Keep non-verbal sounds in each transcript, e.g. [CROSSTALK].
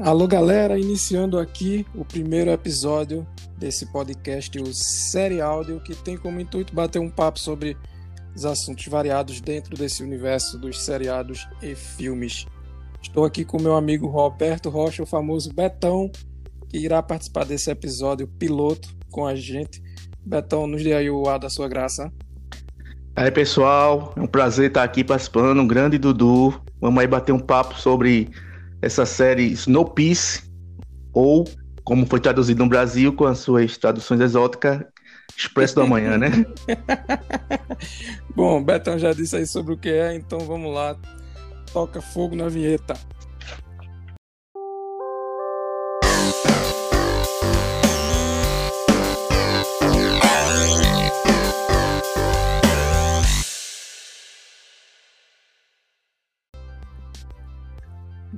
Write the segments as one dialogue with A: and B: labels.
A: Alô, galera, iniciando aqui o primeiro episódio desse podcast, o Série Áudio, que tem como intuito bater um papo sobre os assuntos variados dentro desse universo dos seriados e filmes. Estou aqui com meu amigo Roberto Rocha, o famoso Betão, que irá participar desse episódio piloto com a gente. Betão, nos dê aí o ar da sua graça.
B: Aí, pessoal, é um prazer estar aqui participando, um grande Dudu. Vamos aí bater um papo sobre essa série Snowpiece, ou como foi traduzido no Brasil com as suas traduções exóticas, Expresso do Amanhã, né? [LAUGHS]
A: Bom, Betão já disse aí sobre o que é, então vamos lá. Toca fogo na vinheta.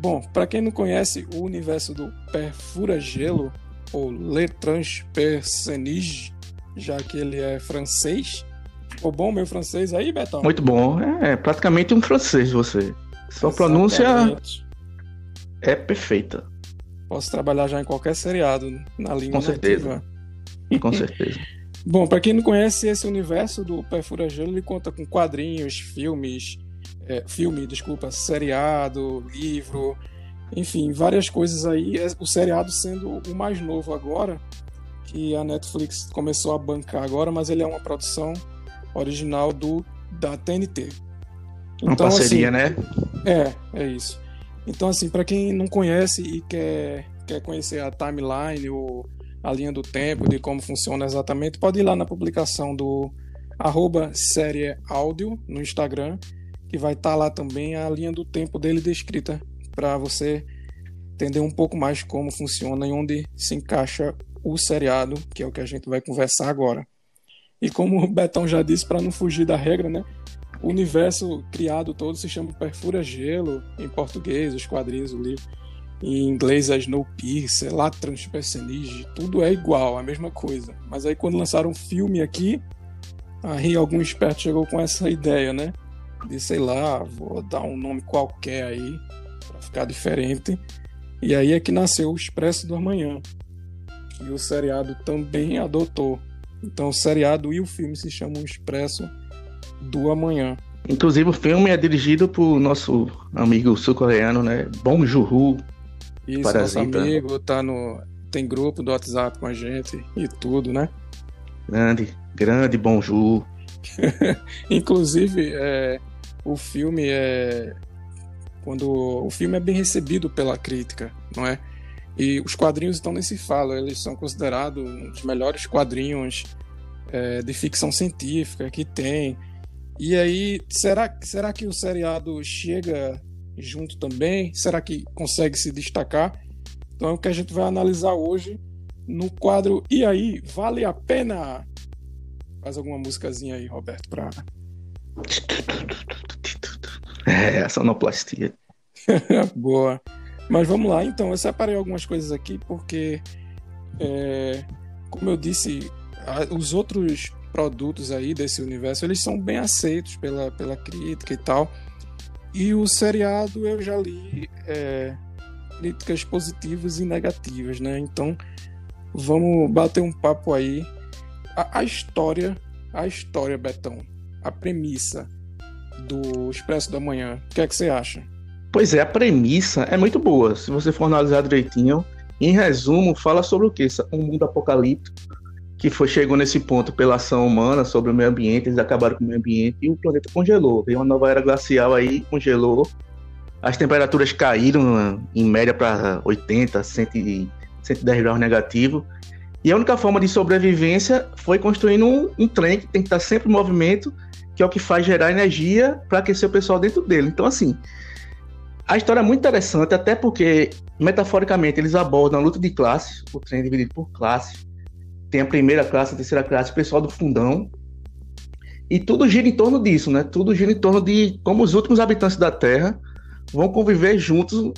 A: Bom, para quem não conhece o universo do Perfura Gelo, ou Le Transpercenige, já que ele é francês. Ficou bom meu francês aí, Betão?
B: Muito bom. É praticamente um francês você. Sua pronúncia é perfeita.
A: Posso trabalhar já em qualquer seriado na língua
B: Com certeza. [LAUGHS] Com certeza.
A: Bom, para quem não conhece esse universo do Perfura Gelo, ele conta com quadrinhos, filmes, é, filme, desculpa, seriado, livro, enfim, várias coisas aí. É, o seriado sendo o mais novo agora, que a Netflix começou a bancar agora, mas ele é uma produção original do da TNT.
B: Então, uma parceria, assim, né?
A: É, é isso. Então, assim, para quem não conhece e quer, quer conhecer a timeline ou a linha do tempo, de como funciona exatamente, pode ir lá na publicação do arroba série áudio no Instagram que vai estar tá lá também a linha do tempo dele descrita para você entender um pouco mais como funciona e onde se encaixa o seriado, que é o que a gente vai conversar agora. E como o Betão já disse, para não fugir da regra, né? O universo criado todo se chama Perfura Gelo, em português, os quadrinhos, o livro. Em inglês é Snowpiercer, lá Transpercenige, tudo é igual, a mesma coisa. Mas aí quando lançaram um filme aqui, aí algum esperto chegou com essa [LAUGHS] ideia, né? De sei lá, vou dar um nome qualquer aí para ficar diferente. E aí é que nasceu o Expresso do Amanhã, que o seriado também adotou. Então o seriado e o filme se chamam Expresso do Amanhã.
B: Inclusive o filme é dirigido por nosso amigo sul-coreano, né? Bong Joon-ho.
A: Isso, Parasita. nosso amigo tá no tem grupo do WhatsApp com a gente e tudo, né?
B: Grande, grande Bong Joon. [LAUGHS]
A: Inclusive, é, o filme é quando o filme é bem recebido pela crítica, não é? E os quadrinhos estão nesse falo, eles são considerados um dos melhores quadrinhos é, de ficção científica que tem. E aí, será, será que o seriado chega junto também? Será que consegue se destacar? Então é o que a gente vai analisar hoje no quadro E aí, vale a pena? Faz alguma musicazinha aí, Roberto, para
B: é, a sonoplastia. [LAUGHS]
A: Boa. Mas vamos lá, então. Eu separei algumas coisas aqui porque, é, como eu disse, os outros produtos aí desse universo, eles são bem aceitos pela, pela crítica e tal. E o seriado eu já li é, críticas positivas e negativas, né? Então, vamos bater um papo aí. A, a história, a história, Betão, a premissa do Expresso da Manhã. O que é que você acha?
B: Pois é, a premissa é muito boa. Se você for analisar direitinho, em resumo, fala sobre o quê? Um mundo apocalíptico que foi, chegou nesse ponto pela ação humana sobre o meio ambiente, eles acabaram com o meio ambiente e o planeta congelou. Veio uma nova era glacial aí, congelou. As temperaturas caíram em média para 80, 100, 110 graus negativo. E a única forma de sobrevivência foi construindo um, um trem que tem que estar sempre em movimento que é o que faz gerar energia para aquecer o pessoal dentro dele. Então, assim, a história é muito interessante, até porque, metaforicamente, eles abordam a luta de classes, o trem é dividido por classes. Tem a primeira classe, a terceira classe, o pessoal do fundão. E tudo gira em torno disso, né? Tudo gira em torno de como os últimos habitantes da Terra vão conviver juntos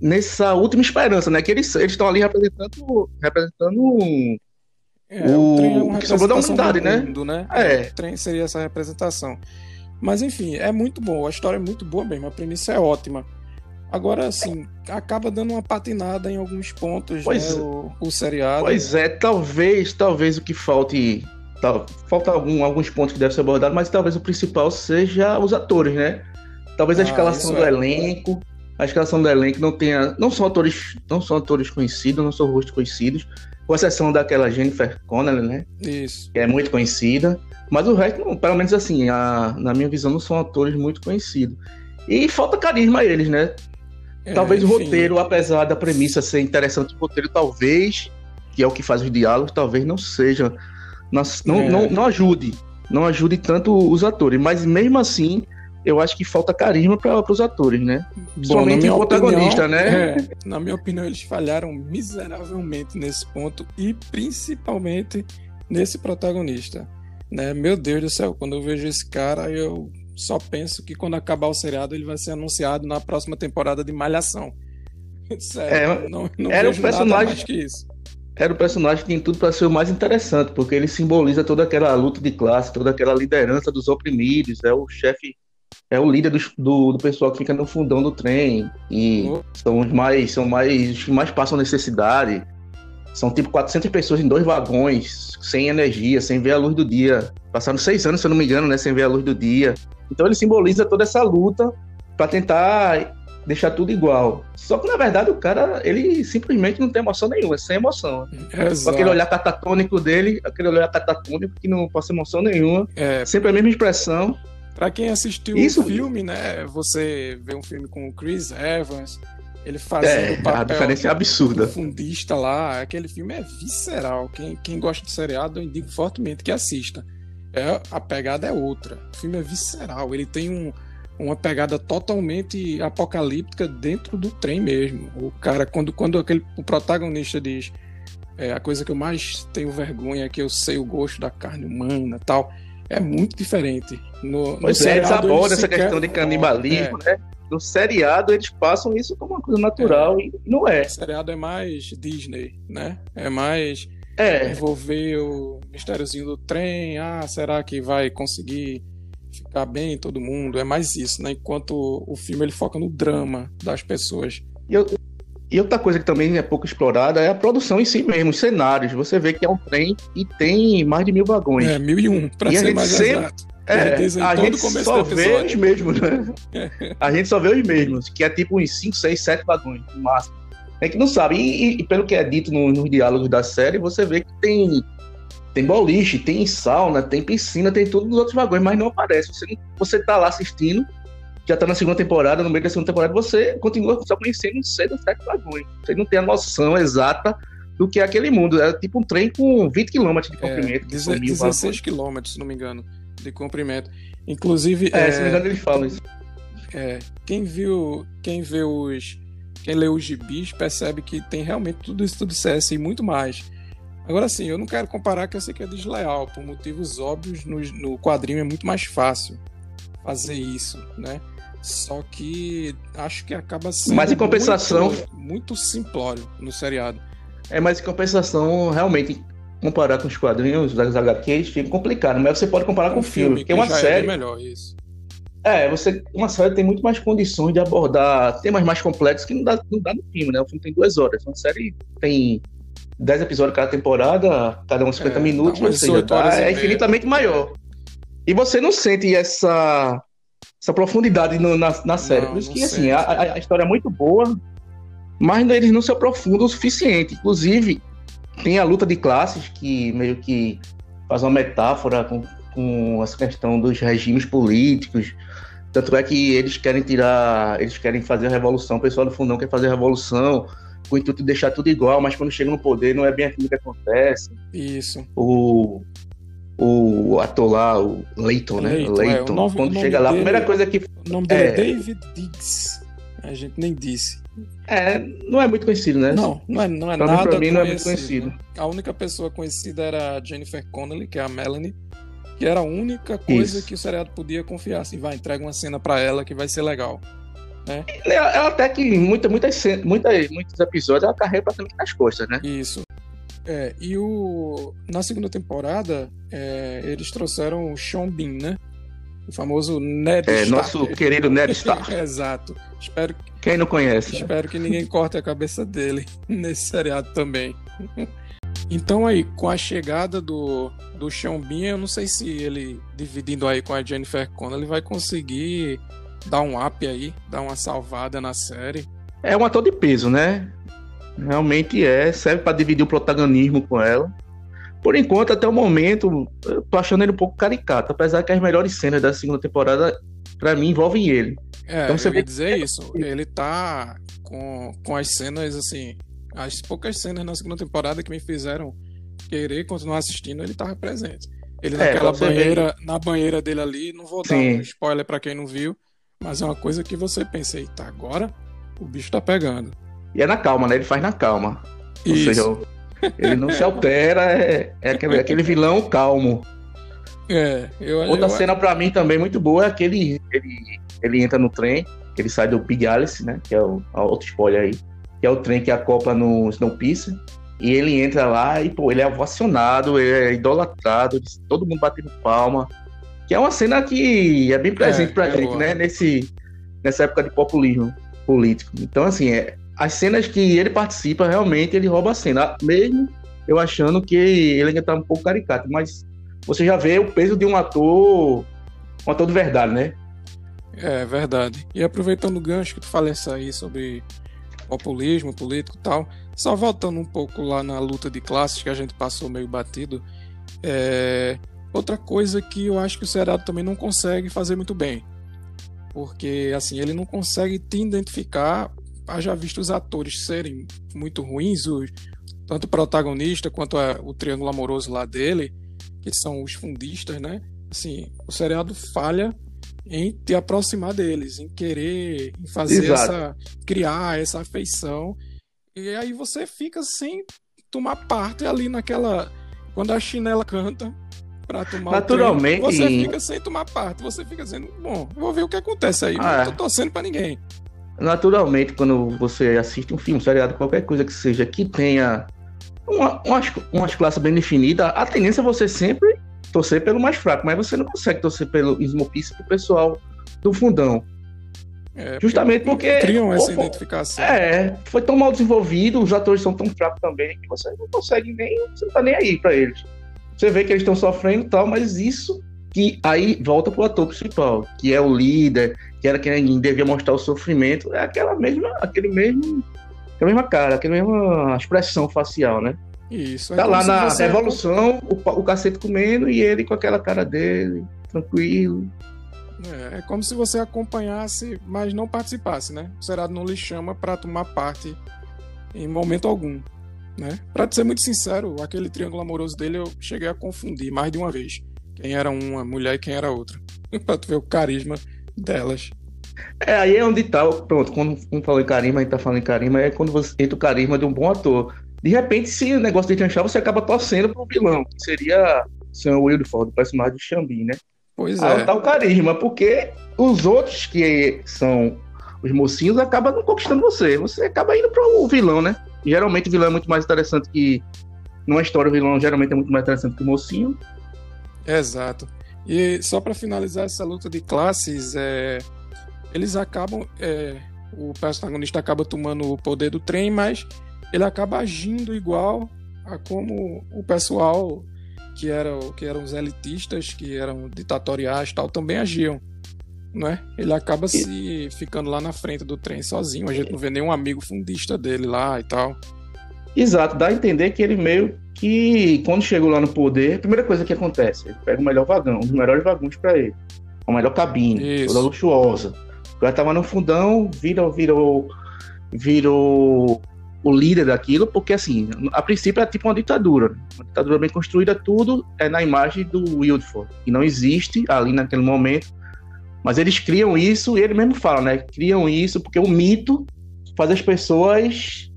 B: nessa última esperança, né? Que eles estão ali representando, representando
A: é, o, trem é uma que sobrou da humanidade, né? Mundo, né? É. O trem seria essa representação. Mas enfim, é muito bom. A história é muito boa mesmo. A premissa é ótima. Agora, assim, acaba dando uma patinada em alguns pontos,
B: Pois
A: né,
B: é.
A: o, o seriado.
B: Pois é, talvez, talvez o que falte. Tal, falta algum, alguns pontos que devem ser abordados, mas talvez o principal seja os atores, né? Talvez a
A: Ah,
B: escalação do
A: é.
B: elenco. A escalação do elenco não tenha. Não são atores, não são atores conhecidos, não são rostos conhecidos. Com exceção daquela Jennifer Connelly, né?
A: Isso.
B: Que é muito conhecida. Mas o resto, não, pelo menos assim, a- na minha visão, não são atores muito conhecidos. E falta carisma a eles, né?
A: É,
B: Talvez o roteiro, apesar da premissa ser interessante, o roteiro talvez, que é o que faz os diálogos, talvez não seja. Não,
A: É.
B: não, não ajude. Não ajude tanto os atores. Mas mesmo assim, eu acho que falta carisma para os atores, né?
A: Minha
B: o protagonista,
A: opinião,
B: né?
A: é, na minha opinião, eles falharam miseravelmente nesse ponto e principalmente nesse protagonista. Né? Meu Deus do céu, quando eu vejo esse cara, eu só penso que quando acabar o seriado ele vai ser anunciado na próxima temporada de Malhação. [LAUGHS] Sério,
B: É,
A: não, não
B: era um
A: vejo nada
B: personagem-
A: mais que isso.
B: Era o personagem que tem tudo para ser o mais interessante, porque ele simboliza toda aquela luta de classe, toda aquela liderança dos oprimidos, é o chefe, é o líder dos- do, do pessoal que fica no fundão do trem, e
A: Oh.
B: são os mais, são mais, os que mais passam necessidade. São tipo 400 pessoas em dois vagões, sem energia, sem ver a luz do dia. Passaram seis anos, se eu não me engano, né, sem ver a luz do dia. Então ele simboliza toda essa luta para tentar deixar tudo igual. Só que na verdade o cara, ele simplesmente não tem emoção nenhuma, é sem emoção. Com
A: Exato.
B: aquele olhar catatônico dele, aquele olhar catatônico que não passa emoção nenhuma,
A: É,
B: sempre a mesma expressão.
A: Pra quem assistiu
B: Isso-
A: o filme, né? Você vê um filme com o Chris Evans, ele fazendo
B: É,
A: papel
B: a diferença é absurda.
A: fundista lá, aquele filme é visceral. Quem, quem gosta de seriado, eu indico fortemente que assista. É, a pegada é outra. O filme é visceral. Ele tem um, uma pegada totalmente apocalíptica dentro do trem mesmo. O cara, quando, quando aquele, o protagonista diz é, a coisa que eu mais tenho vergonha é que eu sei o gosto da carne humana tal. É muito diferente. No, no
B: é, eles
A: seriado,
B: abordam essa questão de canibalismo, né? No seriado eles passam isso como uma coisa natural e não
A: É,
B: é.
A: o seriado é mais Disney, né? É mais
B: É,
A: envolver o mistériozinho do trem. Ah, será que vai conseguir ficar bem todo mundo? É mais isso, né? Enquanto o filme ele foca no drama das pessoas.
B: e, eu- e outra coisa que também é pouco explorada é a produção em si mesmo, os cenários. Você vê que é um trem e tem mais de mil vagões.
A: É, mil e um, pra
B: E a
A: ser
B: gente
A: mais
B: sempre-
A: exato.
B: É, a gente só vê os mesmos, né? [LAUGHS] A gente só vê os mesmos, que é tipo uns 5, 6, 7 vagões, no máximo. É que não sabe. E, e- pelo que é dito no- nos diálogos da série, você vê que tem, tem boliche, tem sauna, tem piscina, tem tudo nos outros vagões, mas não aparece. Você, você tá lá assistindo, já tá na segunda temporada, no meio da segunda temporada, você continua só conhecendo os 6 ou 7 vagões. Você não tem a noção exata do que é aquele mundo. É tipo um trem com 20 km de
A: É,
B: comprimento. mil
A: 16
B: vagões.
A: quilômetros, se não me engano, de comprimento. Inclusive,
B: É,
A: é,
B: se não me engano, eles falam isso.
A: É, quem viu, quem vê os, quem lê os gibis percebe que tem realmente tudo isso tudo CS e muito mais. Agora sim, eu não quero comparar que eu sei que é desleal, por motivos óbvios, no, no quadrinho é muito mais fácil fazer isso, né? Só que acho que acaba sendo
B: Mas em compensação-
A: muito, muito simplório no seriado.
B: É, mas em compensação, realmente, comparar com os quadrinhos das HQs fica complicado. Mas você pode comparar com o filme, uma
A: já é
B: série.
A: bem melhor isso.
B: É, você, uma série tem muito mais condições de abordar temas mais complexos que não dá, não dá no filme, né? O filme tem duas horas. Uma série tem 10 episódios cada temporada, cada um 50
A: É,
B: minutos, ou seja,
A: e
B: é infinitamente maior. E você não sente essa, essa profundidade no- na, na série.
A: Não,
B: Por isso que, assim, a- a história é muito boa, mas eles não se aprofundam o suficiente. Inclusive, tem a luta de classes, que meio que faz uma metáfora com, com essa questão dos regimes políticos. Tanto é que eles querem tirar, eles querem fazer a revolução, o pessoal do fundão quer fazer a revolução, com o intuito de deixar tudo igual, mas quando chega no poder não é bem aquilo que acontece.
A: Isso.
B: O, o ator lá, o Leighton, né?
A: Leighton, é,
B: Leighton,
A: nome- o
B: quando chega lá, a primeira coisa que
A: O nome dele é,
B: É.
A: David Diggs. A gente nem disse.
B: é, não é muito conhecido, né?
A: Não, não é, não é nada
B: pra mim não é muito
A: conhecido. A única pessoa conhecida era a Jennifer Connelly, que é a Melanie, que era a única coisa
B: Isso.
A: que o seriado podia confiar. Assim, vai, entrega uma cena pra ela que vai ser legal.
B: Ela, ela até que muita, muitas, cen- muitas, muitos episódios ela carrega praticamente nas costas, né?
A: Isso. É, e o, na segunda temporada, é, eles trouxeram o Sean Bean, né? O famoso Ned
B: É,
A: Stark.
B: nosso querido Ned Stark. [LAUGHS]
A: Exato. Espero,
B: Quem não conhece?
A: espero que ninguém corte a cabeça dele [LAUGHS] nesse seriado também. [LAUGHS] Então aí, com a chegada do, do Sean Bean, eu não sei se ele, dividindo aí com a Jennifer Connelly, ele vai conseguir dar um up aí, dar uma salvada na série.
B: É um ator de peso, né? Realmente é, serve pra dividir o protagonismo com ela. Por enquanto, até o momento, eu tô achando ele um pouco caricato, apesar que as melhores cenas da segunda temporada, pra mim, envolvem ele.
A: É,
B: Então você
A: eu
B: vê
A: ia dizer isso. Ele tá com, com as cenas, assim, as poucas cenas na segunda temporada que me fizeram querer continuar assistindo, ele tava presente. Ele
B: É,
A: naquela
B: vê-
A: banheira, na banheira dele ali, não vou dar
B: Sim.
A: um spoiler pra quem não viu, mas é uma coisa que você pensa, eita, agora o bicho tá pegando.
B: E é na calma, né? Ele faz na calma. Ou
A: Isso.
B: seja, ele não se altera, é, é aquele, aquele vilão calmo.
A: É, eu,
B: Outra
A: eu-
B: cena pra mim também muito boa é aquele. Ele, ele entra no trem, ele sai do Big Alice, né? Que é o outro spoiler aí. Que é o trem que acopla no Snowpiercer. E ele entra lá e, pô, ele é ovacionado, ele é idolatrado, todo mundo batendo palma. Que é uma cena que é bem presente
A: É,
B: pra
A: é
B: gente,
A: boa.
B: né? Nesse, nessa época de populismo político. Então, assim, é, as cenas que ele participa, realmente, ele rouba a cena. Mesmo eu achando que ele ainda tá um pouco caricato, mas você já vê o peso de um ator, um ator de verdade, né?
A: É verdade. E aproveitando o gancho que tu falasse aí sobre populismo político e tal, só voltando um pouco lá na luta de classes que a gente passou meio batido, é... outra coisa que eu acho que o seriado também não consegue fazer muito bem. Porque, assim, ele não consegue te identificar, haja visto os atores serem muito ruins, os- tanto o protagonista quanto a- o triângulo amoroso lá dele, que são os fundistas, né? Assim, o seriado falha em te aproximar deles, em querer, em fazer
B: Exato.
A: essa, criar essa afeição. E aí você fica sem tomar parte ali naquela, quando a chinela canta pra tomar
B: Naturalmente.
A: o treino, você fica sem tomar parte, você fica dizendo, bom, vou ver o que acontece aí,
B: Ah,
A: não
B: é.
A: tô torcendo pra ninguém.
B: Naturalmente, quando você assiste um filme, seriado, qualquer coisa que seja, que tenha uma, umas, umas classes bem definidas, a tendência é você sempre torcer pelo mais fraco, mas você não consegue torcer pelo Smopício pro pessoal do fundão.
A: É,
B: Justamente porque.
A: criam essa identificação.
B: É, foi tão mal desenvolvido, os atores são tão fracos também, que você não consegue nem. Você não tá nem aí pra eles. Você vê que eles estão sofrendo e tal, mas isso que aí volta pro ator principal, que é o líder, que era quem devia mostrar o sofrimento, é aquela mesma, aquele mesmo. Aquela mesma cara, aquela mesma expressão facial, né?
A: Isso. é
B: Tá
A: como
B: lá na
A: você-
B: Revolução, o, o cacete comendo e ele com aquela cara dele, tranquilo.
A: É, é como se você acompanhasse, mas não participasse, né? O seriado não lhe chama pra tomar parte em momento algum, né? Pra te ser muito sincero, aquele triângulo amoroso dele eu cheguei a confundir mais de uma vez. Quem era uma mulher e quem era outra. [LAUGHS] pra tu ver o carisma delas.
B: É, aí é onde tá, pronto, quando um falou em carisma, a gente tá falando em carisma, é quando você entra o carisma de um bom ator. De repente, se o negócio de chanchar, você acaba torcendo pro vilão, que seria o Sam Wilford, o personagem de Xambi, né?
A: Pois
B: Aí
A: é.
B: tá o carisma, porque os outros que são os mocinhos acabam não conquistando você. Você acaba indo pro vilão, né? Geralmente o vilão é muito mais interessante que. Numa história, o vilão geralmente é muito mais interessante que o mocinho.
A: Exato. E só pra finalizar essa luta de classes, é, eles acabam. é, o protagonista acaba tomando o poder do trem, mas ele acaba agindo igual a como o pessoal que, era, que eram os elitistas, que eram ditatoriais e tal, também agiam. Não é? Ele acaba se ficando lá na frente do trem sozinho. A gente não vê nenhum amigo fundista dele lá e tal.
B: Exato, dá a entender que ele meio que, quando chegou lá no poder, a primeira coisa que acontece, ele pega o melhor vagão, um dos melhores vagões pra ele. A melhor cabine,
A: Isso.
B: toda luxuosa. O cara tava no fundão, virou, virou, virou o líder daquilo, porque assim, a princípio é tipo uma ditadura. Uma ditadura bem construída, tudo é na imagem do Wildford, que não existe ali naquele momento. Mas eles criam isso, e ele mesmo fala, né? Criam isso porque o mito faz as pessoas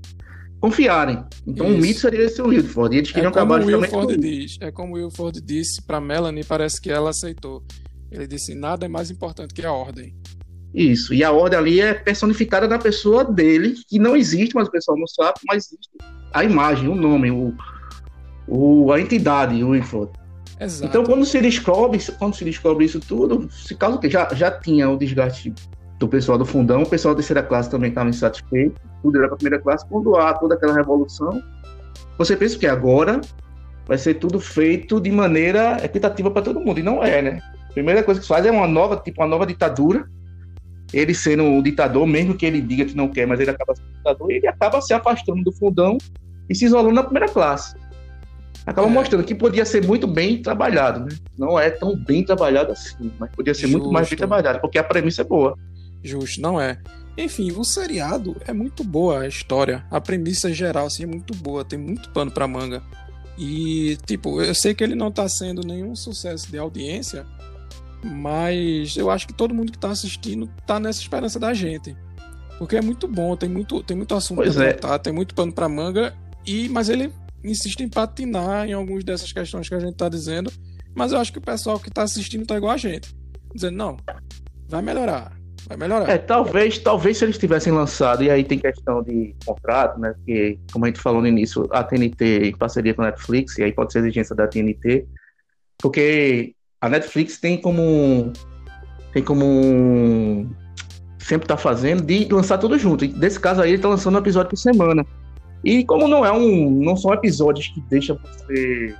B: confiarem. Então o
A: Isso.
B: mito seria esse Wildford. E eles
A: É
B: queriam
A: como
B: acabar
A: o
B: justamente com
A: Wilford
B: isso.
A: diz. É como o Wilford disse pra Melanie, parece que ela aceitou. Ele disse: nada é mais importante que a ordem.
B: Isso. E a ordem ali é personificada na pessoa dele, que não existe, mas o pessoal não sabe, mas existe a imagem, o nome, o, o, a entidade, o Wilford. Exato. Então, quando se descobre, quando se descobre isso tudo, se causa que já, já tinha o desgaste do pessoal do fundão, o pessoal da terceira classe também estava insatisfeito, tudo era para a primeira classe. Quando há toda aquela revolução, você pensa que agora vai ser tudo feito de maneira equitativa para todo mundo, e não é, né? A primeira coisa que se faz é uma nova, tipo, uma nova ditadura. Ele sendo um ditador, mesmo que ele diga que não quer, mas ele acaba sendo ditador, ele acaba se afastando do fundão e se isolando na primeira classe. Acaba é. mostrando que podia ser muito bem trabalhado, né? Não é tão bem trabalhado assim, mas podia ser Justo. muito mais bem trabalhado, porque a premissa é boa.
A: Justo, não é. Enfim, o seriado é muito boa a história. A premissa geral assim, é muito boa, tem muito pano pra manga. E, tipo, eu sei que ele não tá sendo nenhum sucesso de audiência, mas eu acho que todo mundo que tá assistindo tá nessa esperança da gente. Porque é muito bom, tem muito, tem muito assunto pois pra é. tratar, tem muito pano pra manga, e, mas ele insiste em patinar em algumas dessas questões que a gente tá dizendo. Mas eu acho que o pessoal que tá assistindo tá igual a gente. Dizendo, não, vai melhorar Vai melhorar.
B: É, talvez, talvez se eles tivessem lançado, e aí tem questão de contrato, né? Porque, como a gente falou no início, a TNT em parceria com a Netflix, e aí pode ser exigência da TNT, porque a Netflix tem como. Tem como. Sempre tá fazendo de lançar tudo junto. E nesse caso aí, ele tá lançando um episódio por semana. E como não é um. Não são episódios que deixam você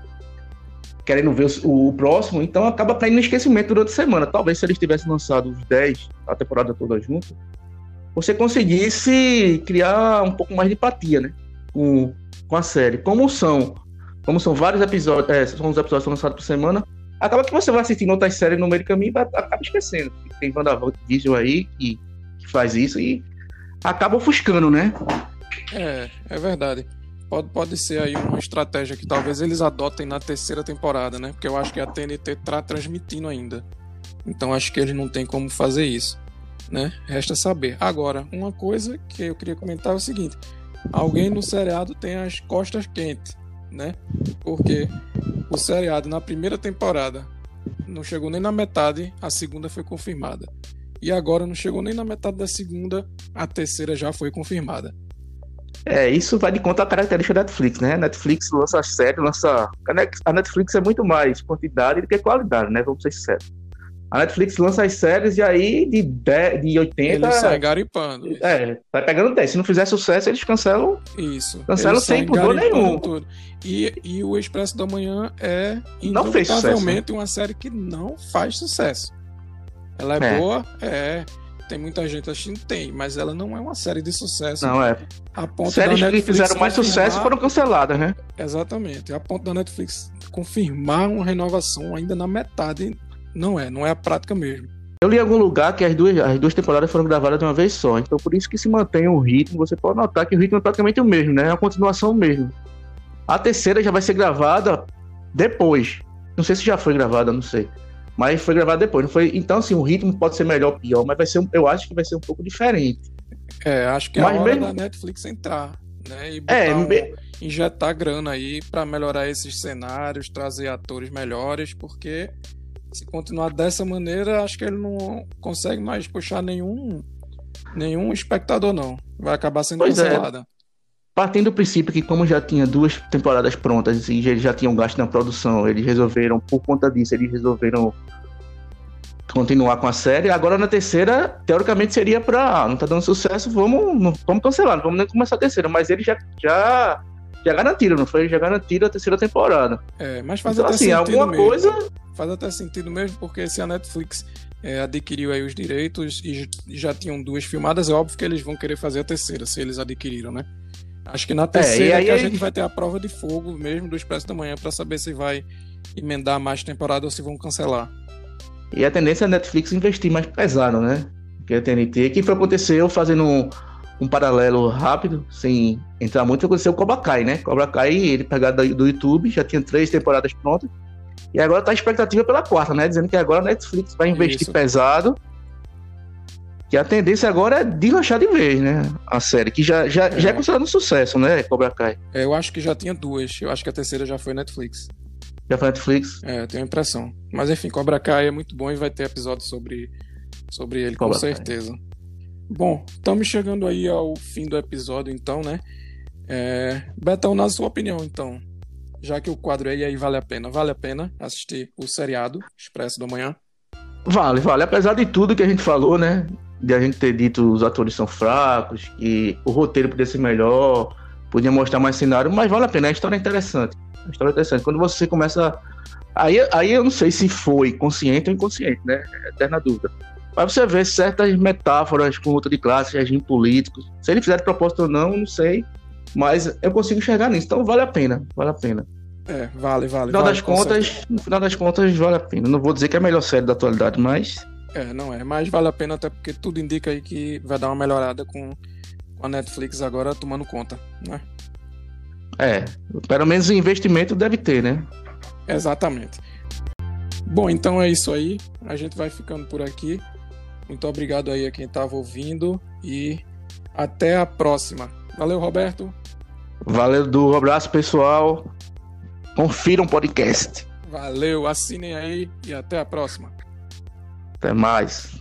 B: querendo ver o, o, próximo, então acaba caindo no esquecimento durante a semana. Talvez se eles tivessem lançado os 10, a temporada toda junto, você conseguisse criar um pouco mais de empatia, né? Com, com a série. Como são, como são vários episódios, é, são os episódios lançados por semana, acaba que você vai assistindo outras séries no meio do caminho e acaba esquecendo. Tem WandaVision aí que, que faz isso e acaba ofuscando, né?
A: É, é verdade. Pode, pode ser aí uma estratégia que talvez eles adotem na terceira temporada, né? Porque eu acho que a TNT tá transmitindo ainda. Então acho que eles não tem como fazer isso, né? Resta saber. Agora, uma coisa que eu queria comentar é o seguinte: alguém no seriado tem as costas quentes, né? Porque o seriado na primeira temporada não chegou nem na metade, a segunda foi confirmada. E agora não chegou nem na metade da segunda, a terceira já foi confirmada.
B: É, isso vai de conta a característica da Netflix, né? A Netflix lança série, lança. A Netflix é muito mais quantidade do que qualidade, né? Vamos ser sinceros. A Netflix lança as séries e aí de, 10, de 80.
A: Eles saem garipando.
B: É, vai pegando 10. Se não fizer sucesso, eles cancelam.
A: Isso.
B: Cancelam sem pudor nenhum.
A: Tudo. E, e o Expresso da Manhã é não fez sucesso, né? uma série que não faz sucesso. Ela é, é. boa, é tem muita gente assistindo? Tem, mas ela não é uma série de sucesso.
B: Não é.
A: A ponto
B: Séries que fizeram mais sucesso foram canceladas, né?
A: Exatamente. A ponto da Netflix confirmar uma renovação ainda na metade, não é, não é a prática mesmo.
B: Eu li em algum lugar que as duas, as duas temporadas foram gravadas de uma vez só, então por isso que se mantém o ritmo. Você pode notar que o ritmo é praticamente o mesmo, né? É a continuação mesmo. A terceira já vai ser gravada depois. Não sei se já foi gravada, não sei. Mas foi gravado depois, não foi? Então, assim, o ritmo pode ser melhor ou pior, mas vai ser, eu acho que vai ser um pouco diferente.
A: É, acho que é mas a hora mesmo... da Netflix entrar, né? E é, um, me... injetar grana aí para melhorar esses cenários, trazer atores melhores, porque se continuar dessa maneira, acho que ele não consegue mais puxar nenhum nenhum espectador não. Vai acabar sendo pois é. cancelada. É.
B: Partindo do princípio que, como já tinha duas temporadas prontas e eles já tinham gasto na produção, eles resolveram, por conta disso, eles resolveram continuar com a série. Agora na terceira, teoricamente seria para ah, não tá dando sucesso, vamos, vamos cancelar, não vamos nem começar a terceira. Mas eles já, já, já garantiram, não foi? Já garantiram a terceira temporada.
A: É, mas faz então, até assim, sentido alguma mesmo. coisa. Faz até sentido mesmo, porque se a Netflix é, adquiriu aí os direitos e já tinham duas filmadas, é óbvio que eles vão querer fazer a terceira, se eles adquiriram, né? Acho que na terceira é, aí, que a gente vai ter a prova de fogo mesmo do Expresso da Manhã para saber se vai emendar mais temporada ou se vão cancelar.
B: E a tendência é a Netflix investir mais pesado, né? Que a TNT. Que foi aconteceu fazendo um, um, paralelo rápido, sem entrar muito, aconteceu o Cobra Kai, né? Cobra Kai, ele pegado do YouTube, já tinha três temporadas prontas. E agora tá a expectativa pela quarta, né? Dizendo que agora a Netflix vai investir Isso. pesado que a tendência agora é de lanchar de vez, né? A série, que já, já, é. já é considerado um sucesso, né? Cobra Kai.
A: É, eu acho que já tinha duas. Eu acho que a terceira já foi Netflix.
B: Já foi Netflix?
A: É, eu tenho a impressão. Mas enfim, Cobra Kai é muito bom e vai ter episódio sobre, sobre ele, Cobra com certeza. Kai. Bom, estamos chegando aí ao fim do episódio, então, né? É... Betão, na sua opinião, então, já que o quadro aí, aí vale a pena. Vale a pena assistir o seriado Expresso do Amanhã?
B: Vale, vale. Apesar de tudo que a gente falou, né? De a gente ter dito os atores são fracos, que o roteiro podia ser melhor, podia mostrar mais cenário, mas vale a pena. A história é interessante. A história é interessante. Quando você começa. Aí, aí eu não sei se foi consciente ou inconsciente, né? É eterna dúvida. Mas você vê certas metáforas com luta de classe, regime político. Se ele fizer de propósito ou não, não sei. Mas eu consigo enxergar nisso. Então vale a pena. Vale a pena.
A: É, vale, vale.
B: No final,
A: vale,
B: das contas, no final das contas, vale a pena. Não vou dizer que é a melhor série da atualidade, mas.
A: É, não é. Mas vale a pena até porque tudo indica aí que vai dar uma melhorada com a Netflix agora tomando conta, né?
B: É, pelo menos o investimento deve ter, né?
A: Exatamente. Bom, então é isso aí. A gente vai ficando por aqui. Muito obrigado aí a quem estava ouvindo e até a próxima. Valeu, Roberto.
B: Valeu, do abraço, pessoal. Confiram o podcast.
A: Valeu, assinem aí e até a próxima.
B: Até mais.